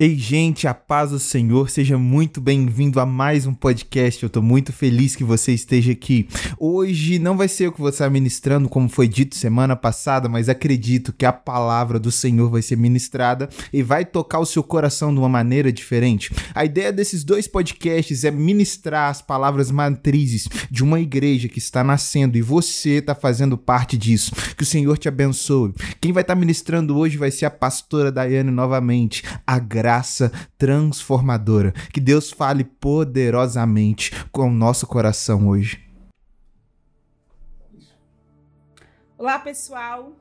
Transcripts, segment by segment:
Ei, gente, a paz do Senhor, seja muito bem-vindo a mais um podcast. Eu tô muito feliz que você esteja aqui. Hoje não vai ser eu que vou estar ministrando, como foi dito semana passada, mas acredito que a palavra do Senhor vai ser ministrada e vai tocar o seu coração de uma maneira diferente. A ideia desses dois podcasts é ministrar as palavras matrizes de uma igreja que está nascendo e você está fazendo parte disso. Que o Senhor te abençoe. Quem vai estar ministrando hoje vai ser a pastora Daiane novamente. A graça transformadora. Que Deus fale poderosamente com o nosso coração hoje. Olá, pessoal.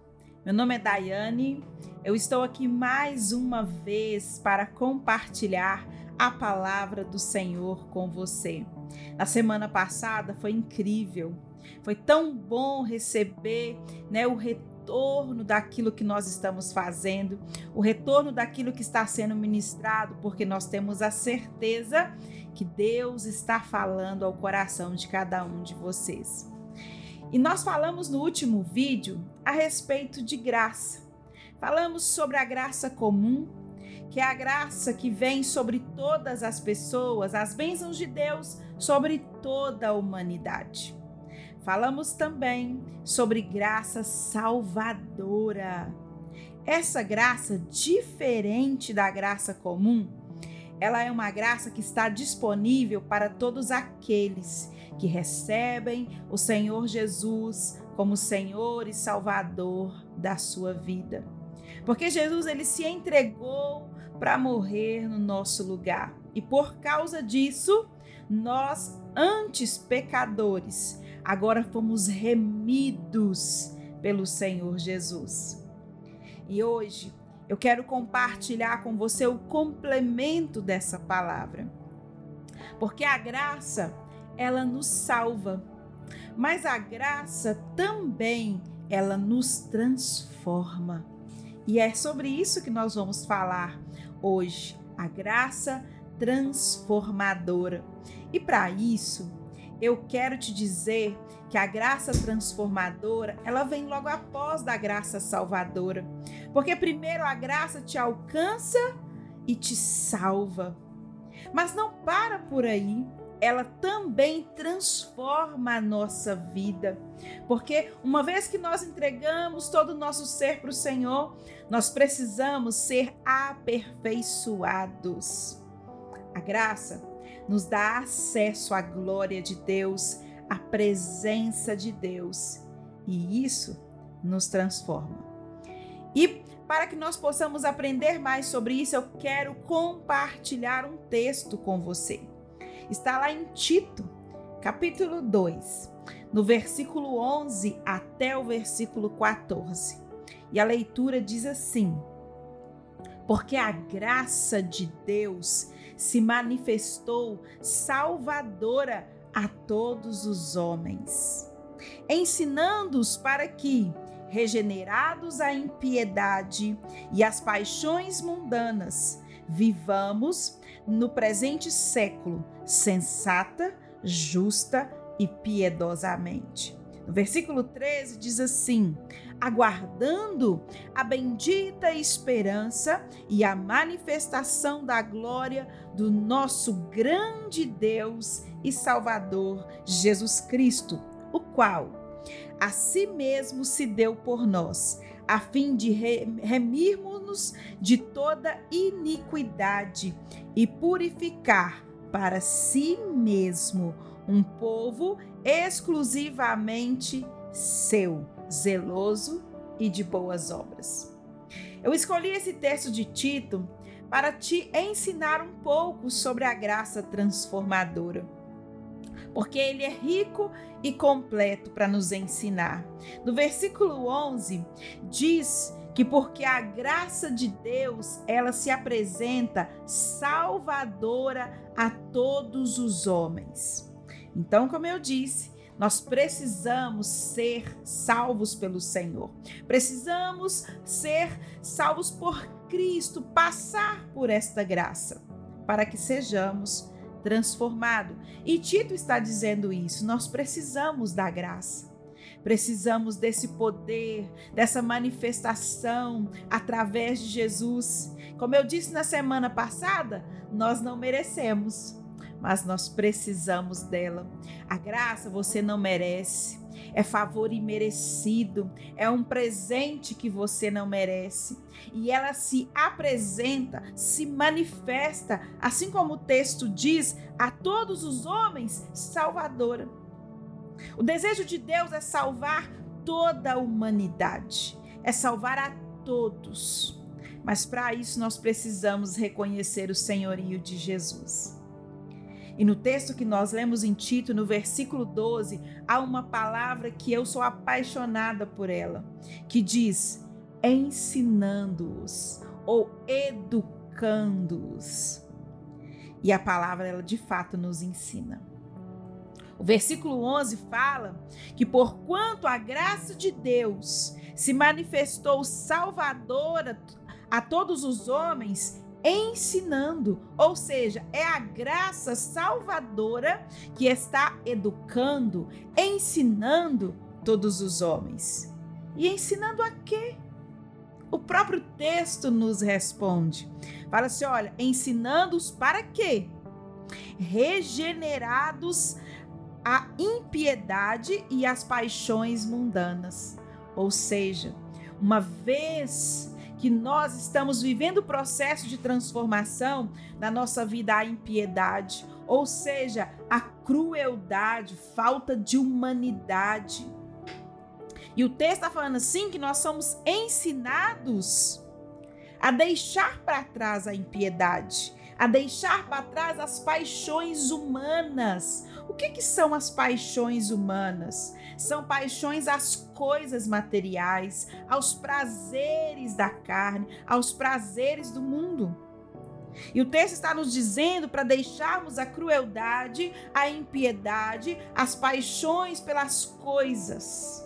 Meu nome é Daiane. Eu estou aqui mais uma vez para compartilhar a palavra do Senhor com você. Na semana passada foi incrível. Foi tão bom receber, né, o retorno retorno daquilo que nós estamos fazendo, o retorno daquilo que está sendo ministrado, porque nós temos a certeza que Deus está falando ao coração de cada um de vocês. E nós falamos no último vídeo a respeito de graça. Falamos sobre a graça comum, que é a graça que vem sobre todas as pessoas, as bênçãos de Deus sobre toda a humanidade. Falamos também sobre graça salvadora. Essa graça, diferente da graça comum, ela é uma graça que está disponível para todos aqueles que recebem o Senhor Jesus como Senhor e Salvador da sua vida. Porque Jesus ele se entregou para morrer no nosso lugar. E por causa disso, nós antes pecadores, agora fomos remidos pelo Senhor Jesus. E hoje eu quero compartilhar com você o complemento dessa palavra. Porque a graça, ela nos salva, mas a graça também ela nos transforma. E é sobre isso que nós vamos falar hoje, a graça transformadora. E para isso, eu quero te dizer que a graça transformadora, ela vem logo após da graça salvadora. Porque primeiro a graça te alcança e te salva. Mas não para por aí. Ela também transforma a nossa vida. Porque uma vez que nós entregamos todo o nosso ser para o Senhor, nós precisamos ser aperfeiçoados. A graça nos dá acesso à glória de Deus, à presença de Deus, e isso nos transforma. E para que nós possamos aprender mais sobre isso, eu quero compartilhar um texto com você. Está lá em Tito, capítulo 2, no versículo 11 até o versículo 14. E a leitura diz assim: Porque a graça de Deus se manifestou salvadora a todos os homens, ensinando-os para que, regenerados à impiedade e às paixões mundanas, vivamos no presente século sensata, justa e piedosamente. No versículo 13 diz assim: aguardando a bendita esperança e a manifestação da glória do nosso grande Deus e Salvador Jesus Cristo, o qual a si mesmo se deu por nós, a fim de remirmos-nos de toda iniquidade e purificar para si mesmo um povo exclusivamente seu zeloso e de boas obras. Eu escolhi esse texto de Tito para te ensinar um pouco sobre a graça transformadora, porque ele é rico e completo para nos ensinar. No versículo 11 diz que porque a graça de Deus, ela se apresenta salvadora a todos os homens. Então, como eu disse, nós precisamos ser salvos pelo Senhor. Precisamos ser salvos por Cristo, passar por esta graça, para que sejamos transformados. E Tito está dizendo isso. Nós precisamos da graça. Precisamos desse poder, dessa manifestação através de Jesus, Como eu disse na semana passada, nós não merecemos, mas nós precisamos dela. A graça você não merece. É favor imerecido, é um presente que você não merece. E ela se apresenta, se manifesta, assim como o texto diz, a todos os homens salvadora. O desejo de Deus é salvar toda a humanidade, é salvar a todos. Mas para isso nós precisamos reconhecer o senhorio de Jesus. E no texto que nós lemos em Tito, no versículo 12, há uma palavra que eu sou apaixonada por ela, que diz: ensinando-os ou educando-os. E a palavra, ela de fato nos ensina. O versículo 11 fala que, porquanto a graça de Deus se manifestou salvadora a todos os homens, ensinando, ou seja, é a graça salvadora que está educando, ensinando todos os homens. E ensinando a quê? O próprio texto nos responde. Fala assim: olha, ensinando-os para quê? Regenerados a impiedade e as paixões mundanas. Ou seja, uma vez que nós estamos vivendo o processo de transformação na nossa vida a impiedade, ou seja, a crueldade, falta de humanidade. E o texto está falando assim que nós somos ensinados a deixar para trás a impiedade, a deixar para trás as paixões humanas. O que, que são as paixões humanas? São paixões às coisas materiais, aos prazeres da carne, aos prazeres do mundo. E o texto está nos dizendo para deixarmos a crueldade, a impiedade, as paixões pelas coisas,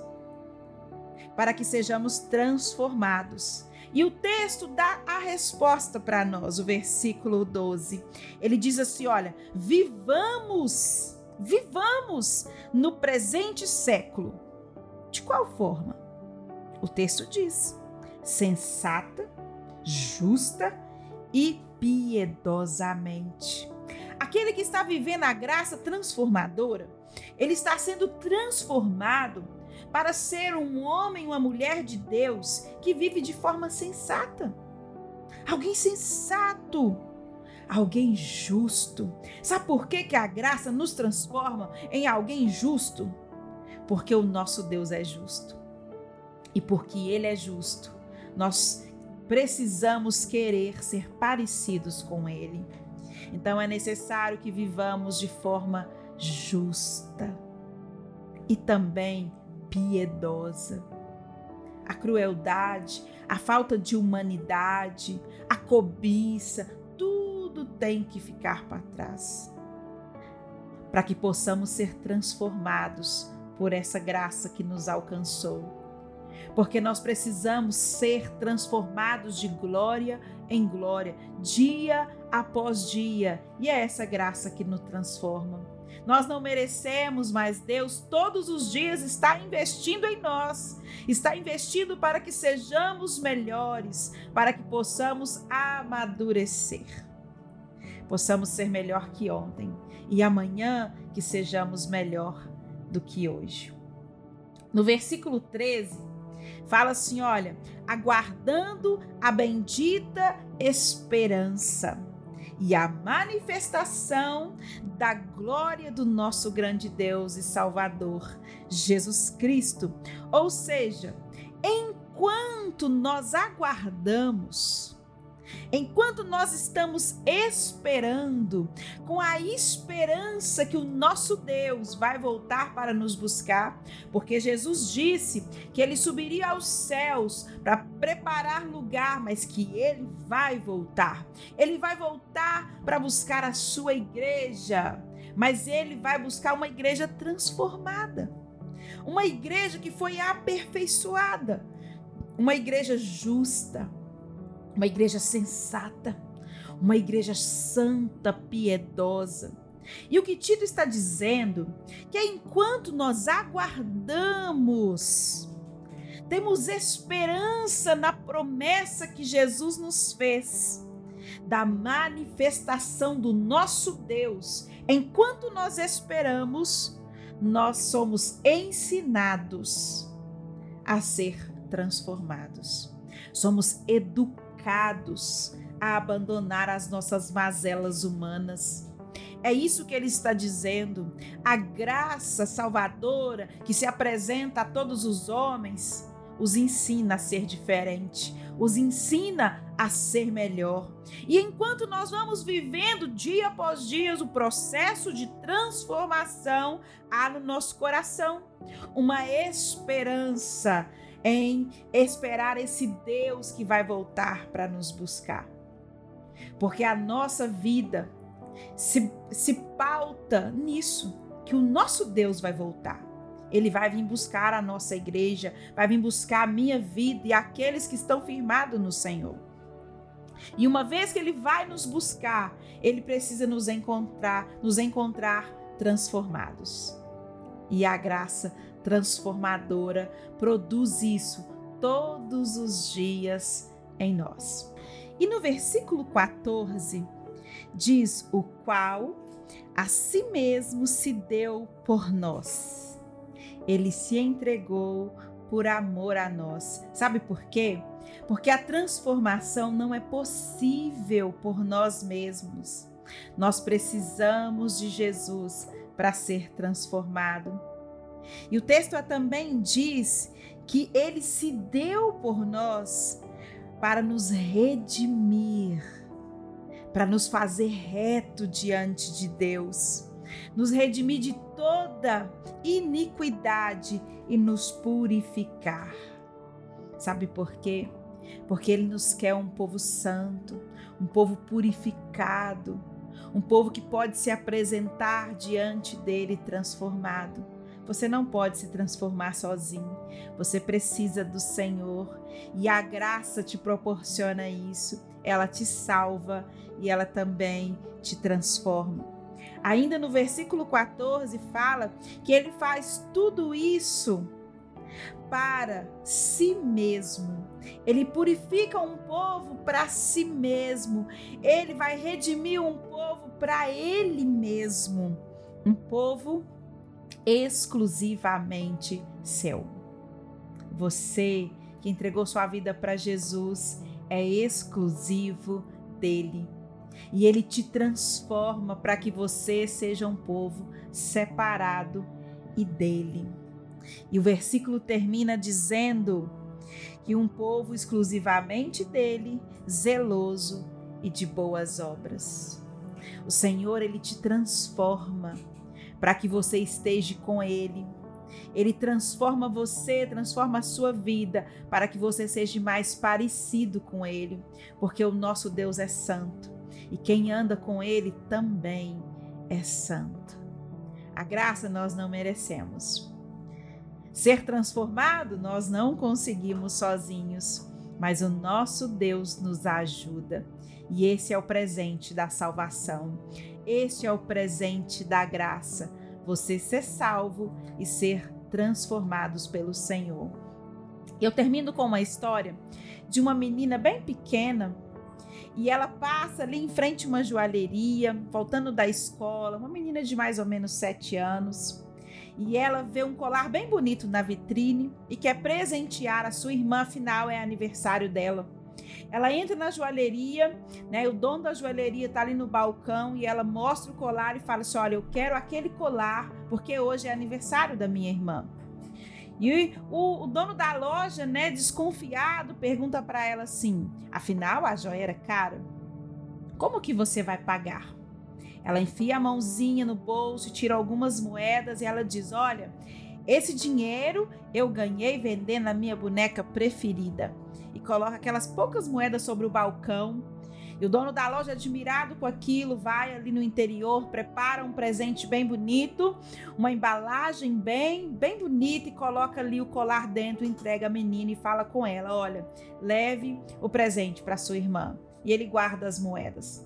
para que sejamos transformados. E o texto dá a resposta para nós, o versículo 12. Ele diz assim: Olha, vivamos vivamos no presente século. De qual forma? O texto diz: sensata, justa e piedosamente. Aquele que está vivendo a graça transformadora, ele está sendo transformado para ser um homem, uma mulher de Deus que vive de forma sensata. Alguém sensato alguém justo. Sabe por que, que a graça nos transforma em alguém justo? Porque o nosso Deus é justo. E porque Ele é justo, nós precisamos querer ser parecidos com Ele. Então é necessário que vivamos de forma justa e também piedosa. A crueldade, a falta de humanidade, a cobiça, tudo tem que ficar para trás, para que possamos ser transformados por essa graça que nos alcançou. Porque nós precisamos ser transformados de glória em glória, dia após dia, e é essa graça que nos transforma. Nós não merecemos, mas Deus todos os dias está investindo em nós, está investindo para que sejamos melhores, para que possamos amadurecer possamos ser melhor que ontem e amanhã que sejamos melhor do que hoje. No versículo 13, fala assim: olha, aguardando a bendita esperança e a manifestação da glória do nosso grande Deus e Salvador, Jesus Cristo. Ou seja, enquanto nós aguardamos, Enquanto nós estamos esperando, com a esperança que o nosso Deus vai voltar para nos buscar, porque Jesus disse que ele subiria aos céus para preparar lugar, mas que ele vai voltar. Ele vai voltar para buscar a sua igreja, mas ele vai buscar uma igreja transformada. Uma igreja que foi aperfeiçoada, uma igreja justa, uma igreja sensata, uma igreja santa, piedosa. E o que Tito está dizendo que é enquanto nós aguardamos temos esperança na promessa que Jesus nos fez da manifestação do nosso Deus. Enquanto nós esperamos, nós somos ensinados a ser transformados. Somos educados a abandonar as nossas mazelas humanas. É isso que ele está dizendo. A graça salvadora que se apresenta a todos os homens os ensina a ser diferente, os ensina a ser melhor. E enquanto nós vamos vivendo dia após dia o processo de transformação, há no nosso coração uma esperança em esperar esse Deus que vai voltar para nos buscar. Porque a nossa vida se, se pauta nisso, que o nosso Deus vai voltar. Ele vai vir buscar a nossa igreja, vai vir buscar a minha vida e aqueles que estão firmados no Senhor. E uma vez que ele vai nos buscar, ele precisa nos encontrar, nos encontrar transformados. E a graça transformadora produz isso todos os dias em nós. E no versículo 14 diz: O qual a si mesmo se deu por nós ele se entregou por amor a nós. Sabe por quê? Porque a transformação não é possível por nós mesmos. Nós precisamos de Jesus para ser transformado. E o texto também diz que ele se deu por nós para nos redimir, para nos fazer reto diante de Deus nos redimir de toda iniquidade e nos purificar. Sabe por quê? Porque Ele nos quer um povo santo, um povo purificado, um povo que pode se apresentar diante dele transformado. Você não pode se transformar sozinho. Você precisa do Senhor e a graça te proporciona isso. Ela te salva e ela também te transforma. Ainda no versículo 14 fala que ele faz tudo isso para si mesmo. Ele purifica um povo para si mesmo. Ele vai redimir um povo para ele mesmo. Um povo exclusivamente seu. Você que entregou sua vida para Jesus é exclusivo dele e ele te transforma para que você seja um povo separado e dele. E o versículo termina dizendo que um povo exclusivamente dele, zeloso e de boas obras. O Senhor, ele te transforma para que você esteja com ele. Ele transforma você, transforma a sua vida para que você seja mais parecido com ele, porque o nosso Deus é santo e quem anda com Ele também é santo. A graça nós não merecemos. Ser transformado nós não conseguimos sozinhos, mas o nosso Deus nos ajuda. E esse é o presente da salvação. Este é o presente da graça. Você ser salvo e ser transformados pelo Senhor. Eu termino com uma história de uma menina bem pequena e ela passa ali em frente a uma joalheria, voltando da escola, uma menina de mais ou menos sete anos. E ela vê um colar bem bonito na vitrine e quer presentear a sua irmã, afinal é aniversário dela. Ela entra na joalheria, né? O dono da joalheria está ali no balcão e ela mostra o colar e fala assim: Olha, eu quero aquele colar porque hoje é aniversário da minha irmã. E o, o dono da loja, né, desconfiado, pergunta para ela assim: afinal a joia era cara? Como que você vai pagar? Ela enfia a mãozinha no bolso, tira algumas moedas e ela diz: Olha, esse dinheiro eu ganhei vendendo a minha boneca preferida. E coloca aquelas poucas moedas sobre o balcão e o dono da loja, admirado com aquilo, vai ali no interior, prepara um presente bem bonito, uma embalagem bem, bem bonita e coloca ali o colar dentro, entrega a menina e fala com ela: Olha, leve o presente para sua irmã. E ele guarda as moedas.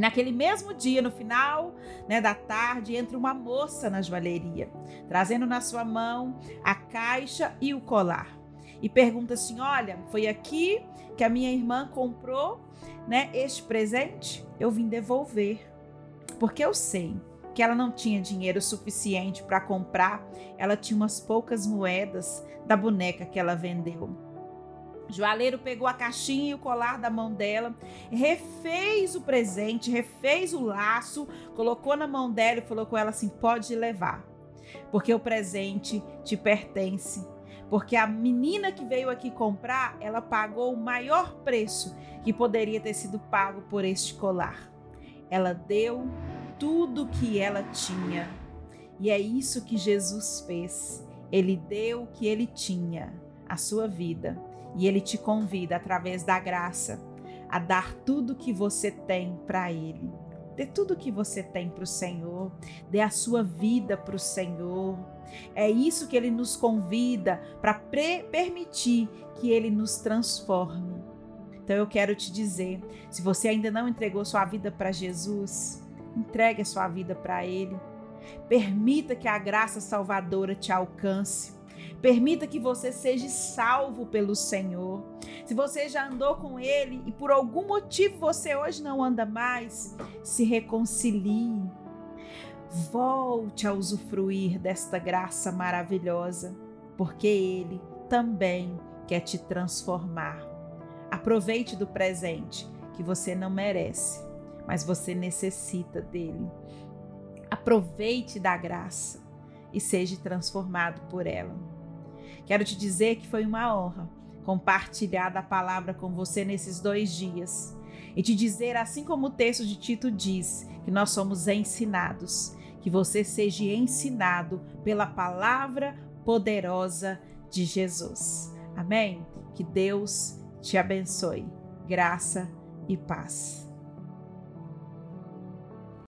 E naquele mesmo dia, no final né, da tarde, entra uma moça na joalheria, trazendo na sua mão a caixa e o colar. e pergunta assim: Olha, foi aqui que a minha irmã comprou né, este presente? Eu vim devolver. Porque eu sei que ela não tinha dinheiro suficiente para comprar, ela tinha umas poucas moedas da boneca que ela vendeu. Joalheiro pegou a caixinha e o colar da mão dela, refez o presente, refez o laço, colocou na mão dela e falou com ela assim: pode levar, porque o presente te pertence. Porque a menina que veio aqui comprar, ela pagou o maior preço que poderia ter sido pago por este colar. Ela deu tudo que ela tinha. E é isso que Jesus fez. Ele deu o que ele tinha, a sua vida e ele te convida, através da graça, a dar tudo que você tem para ele. Dê tudo que você tem para o Senhor, dê a sua vida para o Senhor. É isso que ele nos convida para permitir que ele nos transforme. Então eu quero te dizer: se você ainda não entregou sua vida para Jesus, entregue a sua vida para Ele. Permita que a graça salvadora te alcance. Permita que você seja salvo pelo Senhor. Se você já andou com Ele e por algum motivo você hoje não anda mais, se reconcilie. Volte a usufruir desta graça maravilhosa, porque Ele também quer te transformar. Aproveite do presente que você não merece, mas você necessita dele. Aproveite da graça e seja transformado por ela. Quero te dizer que foi uma honra compartilhar da palavra com você nesses dois dias e te dizer, assim como o texto de Tito diz, que nós somos ensinados, que você seja ensinado pela palavra poderosa de Jesus. Amém? Que Deus te abençoe. Graça e paz.